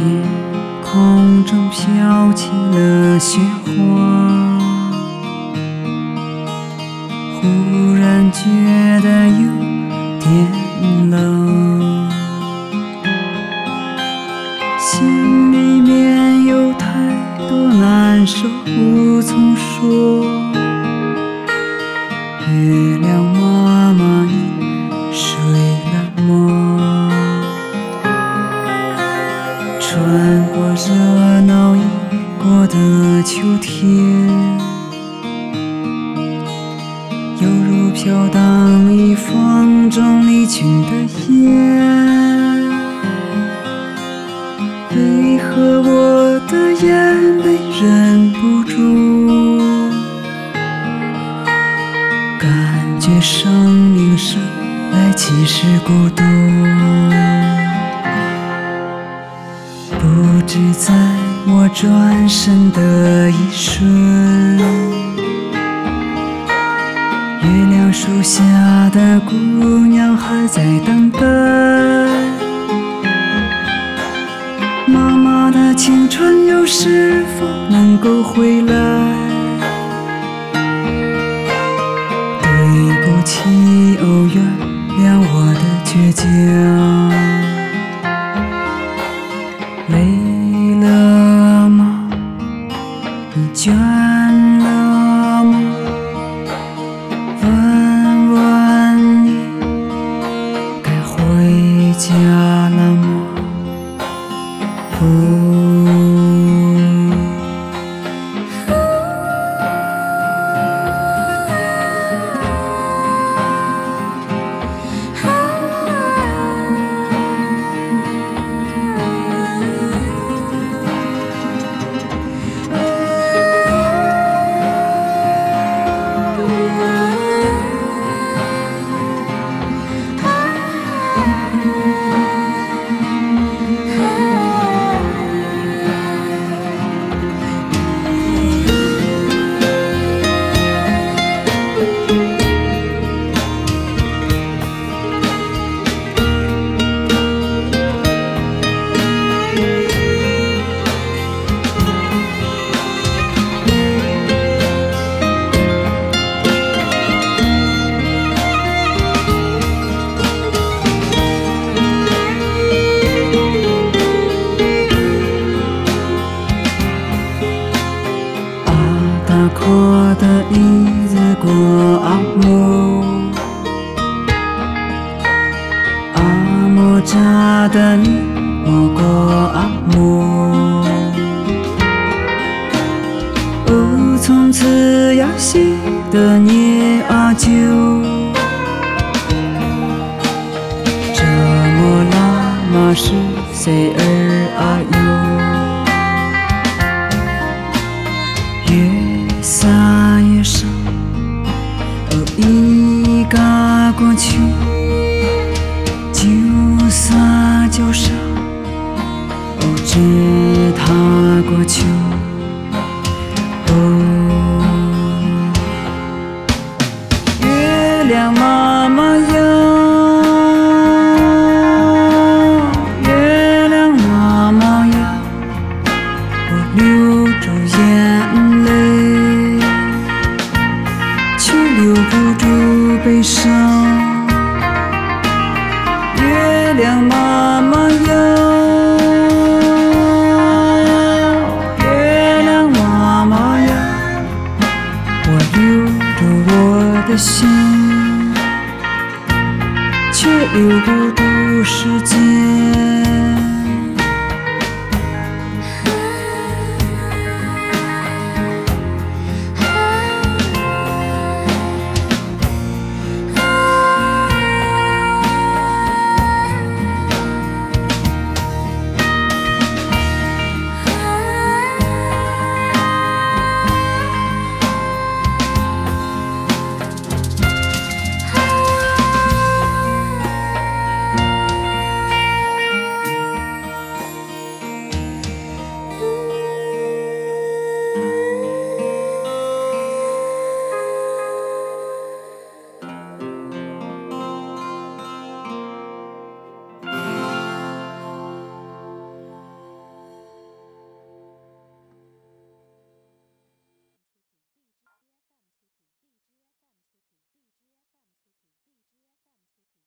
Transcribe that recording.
天空中飘起了雪花，忽然觉得有点冷，热闹已过的秋天，犹如飘荡于风中离去的烟。为何我的眼泪忍不住？感觉生命生来即是孤独。只在我转身的一瞬，月亮树下的姑娘还在等待。妈妈的青春又是否能够回来？对不起，哦，原谅我的倔强。倦了吗？问问你，该回家克的日子过阿姆，阿莫扎的你我过阿姆。哦，从此要洗的念阿旧，这么拉玛是谁儿阿哟？越撒过去，就算脚伤，不知踏过去。哦，月亮妈妈呀，月亮妈妈呀，我流着眼泪，却流不住悲伤。亮妈妈呀月亮妈妈呀我留着我的心却留不住时间。